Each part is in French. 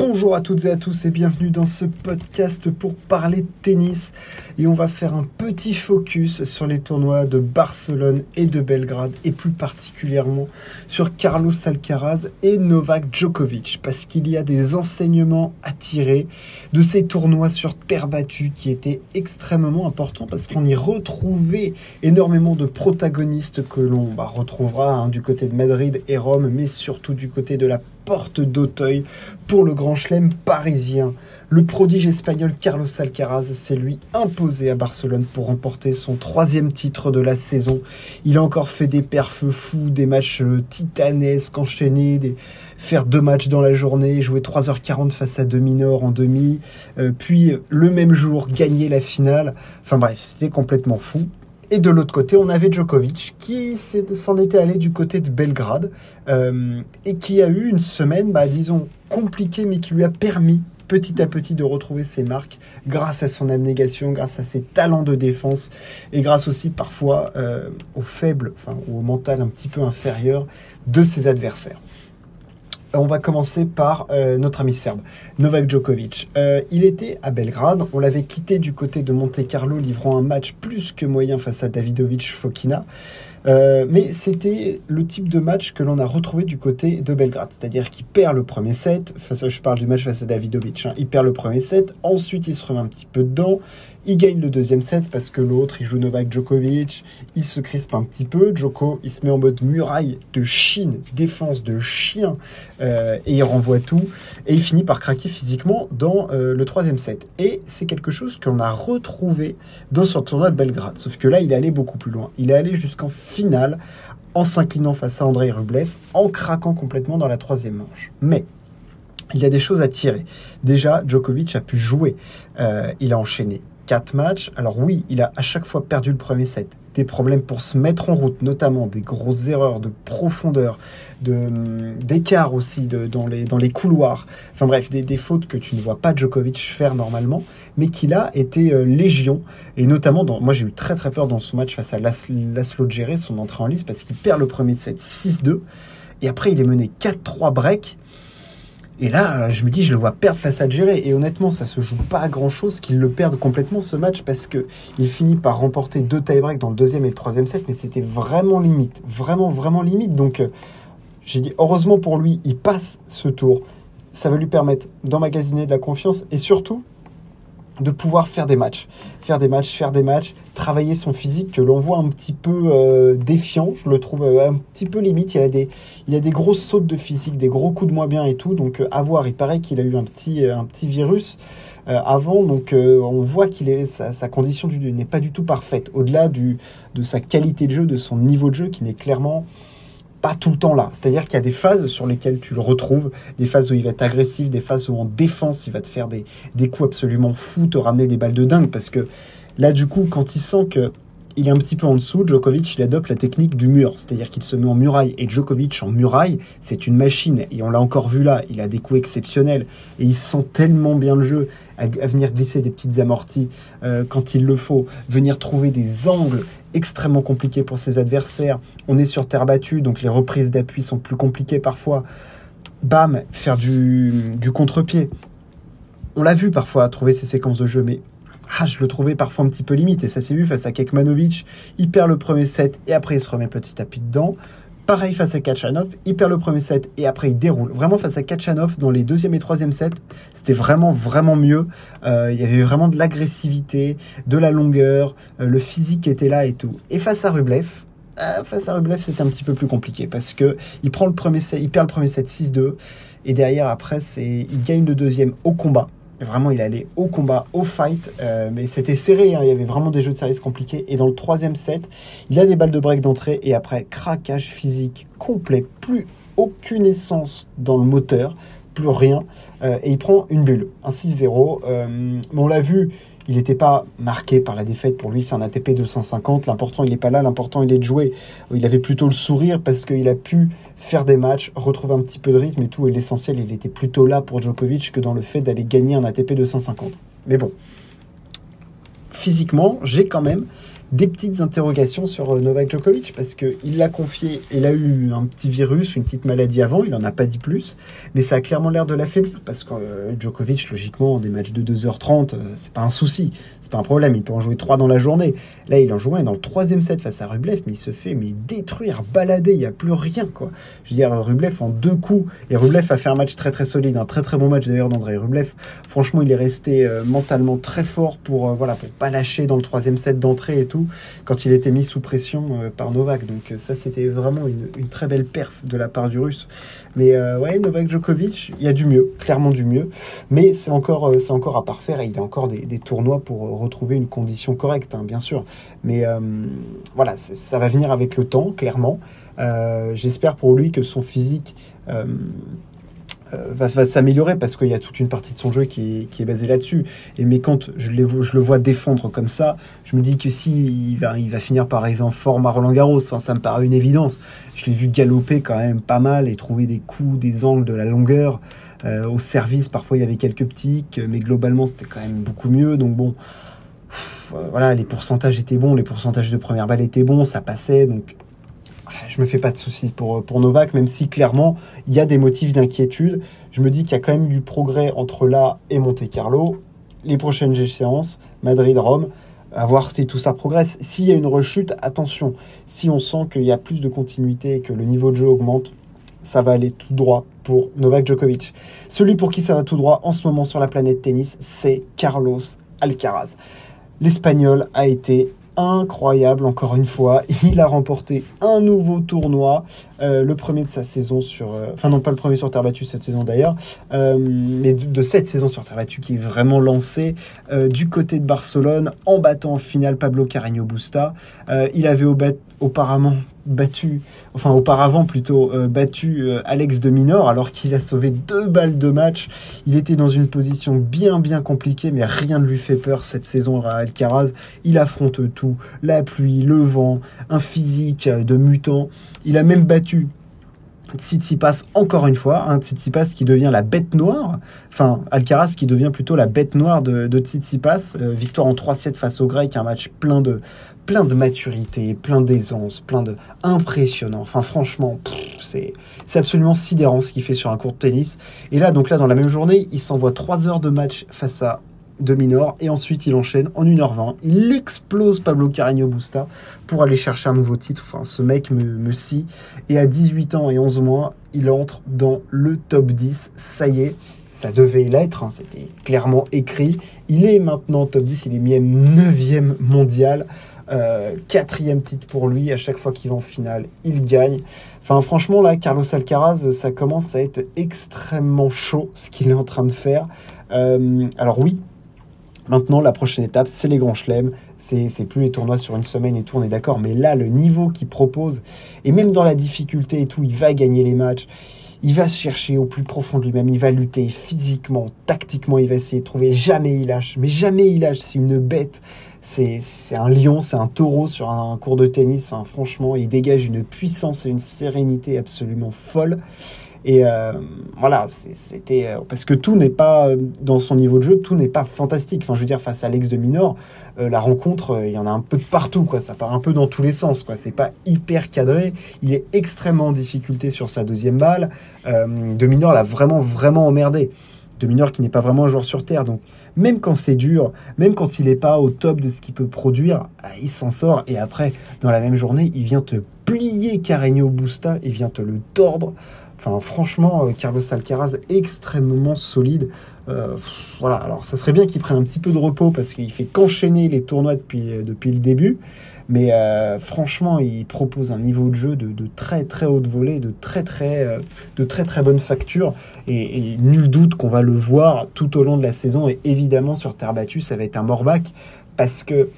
Bonjour à toutes et à tous et bienvenue dans ce podcast pour parler de tennis. Et on va faire un petit focus sur les tournois de Barcelone et de Belgrade et plus particulièrement sur Carlos Alcaraz et Novak Djokovic parce qu'il y a des enseignements à tirer de ces tournois sur terre battue qui étaient extrêmement importants parce qu'on y retrouvait énormément de protagonistes que l'on bah, retrouvera hein, du côté de Madrid et Rome mais surtout du côté de la porte d'Auteuil pour le grand chelem parisien. Le prodige espagnol Carlos Alcaraz s'est lui imposé à Barcelone pour remporter son troisième titre de la saison. Il a encore fait des perfs fous, des matchs euh, titanesques enchaînés, des... faire deux matchs dans la journée, jouer 3h40 face à Dominor en demi, euh, puis le même jour gagner la finale. Enfin bref, c'était complètement fou. Et de l'autre côté, on avait Djokovic qui s'en était allé du côté de Belgrade euh, et qui a eu une semaine, bah, disons, compliquée, mais qui lui a permis petit à petit de retrouver ses marques grâce à son abnégation, grâce à ses talents de défense et grâce aussi parfois euh, au faible, enfin au mental un petit peu inférieur de ses adversaires on va commencer par euh, notre ami serbe, Novak Djokovic. Euh, il était à Belgrade, on l'avait quitté du côté de Monte Carlo, livrant un match plus que moyen face à Davidovic Fokina. Euh, mais c'était le type de match que l'on a retrouvé du côté de Belgrade, c'est-à-dire qu'il perd le premier set, je parle du match face à Davidovic, hein. il perd le premier set, ensuite il se remet un petit peu dedans, il gagne le deuxième set parce que l'autre, il joue Novak Djokovic, il se crispe un petit peu. Djoko, il se met en mode muraille de Chine, défense de chien, euh, et il renvoie tout. Et il finit par craquer physiquement dans euh, le troisième set. Et c'est quelque chose qu'on a retrouvé dans son tournoi de Belgrade. Sauf que là, il est allé beaucoup plus loin. Il est allé jusqu'en finale en s'inclinant face à Andrei Rublev, en craquant complètement dans la troisième manche. Mais il y a des choses à tirer. Déjà, Djokovic a pu jouer. Euh, il a enchaîné quatre matchs. Alors oui, il a à chaque fois perdu le premier set. Des problèmes pour se mettre en route, notamment des grosses erreurs de profondeur, d'écart aussi de, dans, les, dans les couloirs. Enfin bref, des, des, fautes que tu ne vois pas Djokovic faire normalement, mais qu'il a été euh, légion. Et notamment, dans, moi j'ai eu très très peur dans ce match face à Laszlo Djere, son entrée en liste, parce qu'il perd le premier set 6-2. Et après, il est mené 4-3 break. Et là, je me dis, je le vois perdre face à Djéré. Et honnêtement, ça se joue pas à grand chose qu'il le perde complètement ce match parce que il finit par remporter deux tie-breaks dans le deuxième et le troisième set, mais c'était vraiment limite. Vraiment, vraiment limite. Donc, euh, j'ai dit, heureusement pour lui, il passe ce tour. Ça va lui permettre d'emmagasiner de la confiance et surtout de pouvoir faire des matchs. Faire des matchs, faire des matchs, travailler son physique que l'on voit un petit peu euh, défiant, je le trouve euh, un petit peu limite. Il a, des, il a des grosses sautes de physique, des gros coups de moins bien et tout. Donc euh, à voir, il paraît qu'il a eu un petit, virus avant. Donc on voit qu'il est sa, sa condition n'est pas du tout parfaite. Au-delà de sa qualité de jeu, de son niveau de jeu qui n'est clairement pas tout le temps là. C'est-à-dire qu'il y a des phases sur lesquelles tu le retrouves, des phases où il va être agressif, des phases où en défense il va te faire des, des coups absolument fous, te ramener des balles de dingue. Parce que là, du coup, quand il sent que il est un petit peu en dessous, Djokovic il adopte la technique du mur, c'est-à-dire qu'il se met en muraille. Et Djokovic en muraille, c'est une machine. Et on l'a encore vu là, il a des coups exceptionnels. Et il sent tellement bien le jeu à, venir glisser des petites amorties euh, quand il le faut, venir trouver des angles extrêmement compliqués pour ses adversaires. On est sur terre battue, donc les reprises d'appui sont plus compliquées parfois. Bam, faire du, du contre-pied. On l'a vu parfois trouver ces séquences de jeu, mais ah, je le trouvais parfois un petit peu limite. Et ça s'est vu face à Kekmanovic. Il perd le premier set et après il se remet petit à petit dedans. Pareil face à Kachanov, il perd le premier set et après il déroule. Vraiment face à Kachanov dans les deuxième et troisième sets, c'était vraiment vraiment mieux. Euh, il y avait vraiment de l'agressivité, de la longueur, euh, le physique était là et tout. Et face à Rublev, euh, face à Rublev c'était un petit peu plus compliqué parce que il prend le premier set, il perd le premier set 6-2 et derrière après c'est il gagne le deuxième au combat. Vraiment, il allait au combat, au fight, euh, mais c'était serré. Hein. il y avait vraiment des jeux de service compliqués. Et dans le troisième set, il a des balles de break d'entrée et après craquage physique complet, plus aucune essence dans le moteur, plus rien. Euh, et il prend une bulle, un 6-0. Euh, on l'a vu, il n'était pas marqué par la défaite. Pour lui, c'est un ATP 250. L'important, il n'est pas là. L'important, il est de jouer. Il avait plutôt le sourire parce qu'il a pu faire des matchs, retrouver un petit peu de rythme et tout. Et l'essentiel, il était plutôt là pour Djokovic que dans le fait d'aller gagner un ATP 250. Mais bon, physiquement, j'ai quand même des petites interrogations sur euh, Novak Djokovic parce qu'il l'a confié, il a eu un petit virus, une petite maladie avant, il n'en a pas dit plus, mais ça a clairement l'air de l'affaiblir parce que euh, Djokovic, logiquement, des matchs de 2h30, euh, c'est pas un souci, c'est pas un problème, il peut en jouer 3 dans la journée. Là, il en jouait dans le troisième set face à Rublev, mais il se fait mais détruire, balader, il n'y a plus rien quoi. Je veux dire, Rublev en deux coups, et Rublev a fait un match très très solide, un très très bon match d'ailleurs d'André Rublev. Franchement, il est resté mentalement très fort pour, voilà, pour pas lâcher dans le troisième set d'entrée et tout quand il était mis sous pression euh, par Novak. Donc euh, ça, c'était vraiment une, très belle perf de la part du Russe. Mais euh, ouais, Novak Djokovic, il y a du mieux, clairement du mieux. Mais c'est encore, c'est encore à parfaire et il a encore des, tournois pour retrouver une condition correcte, hein, bien sûr. Mais voilà, ça va venir avec le temps, clairement. J'espère pour lui que son physique va, s'améliorer parce qu'il y a toute une partie de son jeu qui est, basée là-dessus. Et mais quand je, le vois défendre comme ça, je me dis que si il va, va finir par arriver en forme à Roland Garros, enfin, ça me paraît une évidence. Je l'ai vu galoper quand même pas mal et trouver des coups, des angles, de la longueur. Euh, au service, parfois il y avait quelques petits, mais globalement c'était quand même beaucoup mieux. Donc bon, voilà, les pourcentages étaient bons, les pourcentages de première balle étaient bons, ça passait. Donc je me fais pas de soucis pour, pour Novak, même si clairement il y a des motifs d'inquiétude. Je me dis qu'il y a quand même du progrès entre là et Monte Carlo. Les prochaines échéances, Madrid, Rome, à voir si tout ça progresse. S'il y a une rechute, attention. Si on sent qu'il y a plus de continuité et que le niveau de jeu augmente, ça va aller tout droit pour Novak Djokovic. Celui pour qui ça va tout droit en ce moment sur la planète tennis, c'est Carlos Alcaraz. L'Espagnol a été incroyable encore une fois. Il a remporté un nouveau tournoi, euh, le premier de sa saison sur... Euh, enfin non, pas le premier sur terre battue cette saison d'ailleurs, euh, mais de, cette saison sur terre battue qui est vraiment lancée du côté de Barcelone en battant en finale Pablo Carreño Busta. il avait auparavant battu, enfin auparavant plutôt, euh, battu euh, Alex de Minor alors qu'il a sauvé deux balles de match. Il était dans une position bien bien compliquée, mais rien ne lui fait peur cette saison à Alcaraz. Il affronte tout, la pluie, le vent, un physique de mutant. Il a même battu Tsitsipas encore une fois, hein, Tsitsipas qui devient la bête noire, enfin Alcaraz qui devient plutôt la bête noire de, de Tsitsipas, euh, victoire en 3-7 face au Grec, un match plein de, plein de maturité, plein d'aisance, plein de impressionnant. Enfin, franchement, c'est absolument sidérant ce qu'il fait sur un court de tennis. Et là, donc là, dans la même journée, il s'envoie 3 heures de match face à Dominor et ensuite il enchaîne en 1h20. Il explose Pablo Carreño Busta pour aller chercher un nouveau titre. Enfin, ce mec me, me scie. Et à 18 ans et 11 mois, il entre dans le top 10. Ça y est, ça devait l'être, hein, c'était clairement écrit. Il est maintenant top 10, il est même 9e mondial. Euh, quatrième titre pour lui, à chaque fois qu'il va en finale, il gagne. Enfin, franchement, là, Carlos Alcaraz, ça commence à être extrêmement chaud ce qu'il est en train de faire. Euh, alors oui, maintenant, la prochaine étape, c'est les grands chelems. C'est plus les tournois sur une semaine et tout, on est d'accord. Mais là, le niveau qu'il propose, et même dans la difficulté et tout, il va gagner les matchs. Il va se chercher au plus profond de lui-même, il va lutter physiquement, tactiquement, il va essayer de trouver. Jamais il lâche, mais jamais il lâche. C'est une bête c'est un lion, c'est un taureau sur un cours de tennis. franchement, il dégage une puissance et une sérénité absolument folle. Et euh, voilà, c'était euh, parce que tout n'est pas euh, dans son niveau de jeu, tout n'est pas fantastique. Enfin, je veux dire, face à Alex de Minor, la rencontre, il y en a un peu de partout, quoi. Ça part un peu dans tous les sens, quoi. C'est pas hyper cadré. Il est extrêmement en difficulté sur sa deuxième balle. de Minor l'a vraiment, vraiment emmerdé. De Minor qui n'est pas vraiment un joueur sur terre, donc même quand c'est dur, même quand il n'est pas au top de ce qu'il peut produire, ah, il s'en sort. Et après, dans la même journée, il vient te plier Carreño Busta, il vient te le tordre. Enfin, franchement, euh, Carlos Alcaraz extrêmement solide. Euh, voilà, alors ça serait bien qu'il prenne un petit peu de repos parce qu'il fait qu'enchaîner les tournois depuis, euh, le début. Mais franchement, il propose un niveau de jeu de, très très haute volée, de très très, de très très bonne facture. Et, nul doute qu'on va le voir tout au long de la saison. Et évidemment, sur terre battue, ça va être un morbac parce que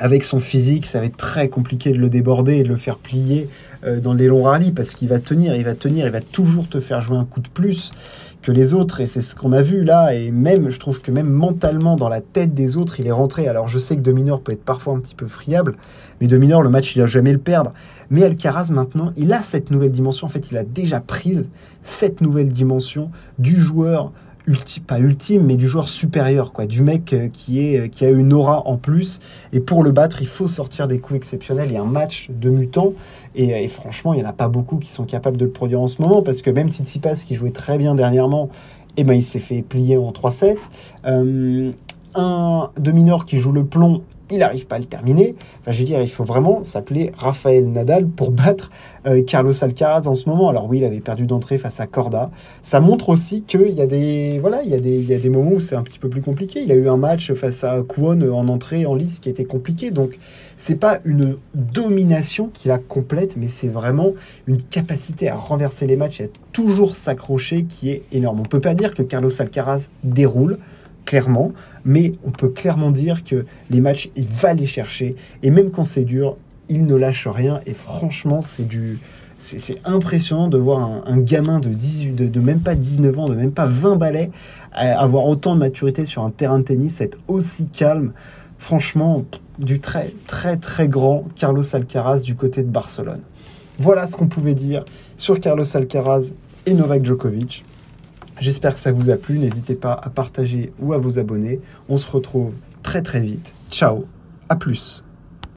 avec son physique, ça va être très compliqué de le déborder et de le faire plier euh, dans les longs rallyes parce qu'il va tenir, il va tenir, il va toujours te faire jouer un coup de plus que les autres et c'est ce qu'on a vu là et même je trouve que même mentalement dans la tête des autres il est rentré. Alors je sais que Dominor peut être parfois un petit peu friable mais Dominor le match il a jamais le perdre. Mais Alcaraz maintenant il a cette nouvelle dimension. En fait il a déjà prise cette nouvelle dimension du joueur pas ultime, mais du joueur supérieur, quoi, du mec euh, qui, est, qui a une aura en plus. Et pour le battre, il faut sortir des coups exceptionnels. Il y a un match de mutant. Et, franchement, il n'y en a pas beaucoup qui sont capables de le produire en ce moment, parce que même Tsitsipas, qui jouait très bien dernièrement, eh ben, il s'est fait plier en 3-7. Euh, un de mineur qui joue le plomb il n'arrive pas à le terminer. Enfin, je veux dire, il faut vraiment s'appeler Raphaël Nadal pour battre euh, Carlos Alcaraz en ce moment. Alors oui, il avait perdu d'entrée face à Corda. Ça montre aussi qu'il y a des voilà, il y a des, il y a des moments où c'est un petit peu plus compliqué. Il a eu un match face à Kwon en entrée en lice qui était compliqué. Donc c'est pas une domination qui la complète, mais c'est vraiment une capacité à renverser les matchs et à toujours s'accrocher qui est énorme. On peut pas dire que Carlos Alcaraz déroule clairement, mais on peut clairement dire que les matchs, il va les chercher, et même quand c'est dur, il ne lâche rien, et franchement, c'est du... C'est impressionnant de voir un, gamin de, 18, de, même pas 19 ans, de même pas 20 balais, avoir autant de maturité sur un terrain de tennis, être aussi calme. Franchement, du très très très grand Carlos Alcaraz du côté de Barcelone. Voilà ce qu'on pouvait dire sur Carlos Alcaraz et Novak Djokovic. J'espère que ça vous a plu. N'hésitez pas à partager ou à vous abonner. On se retrouve très très vite. Ciao, à plus.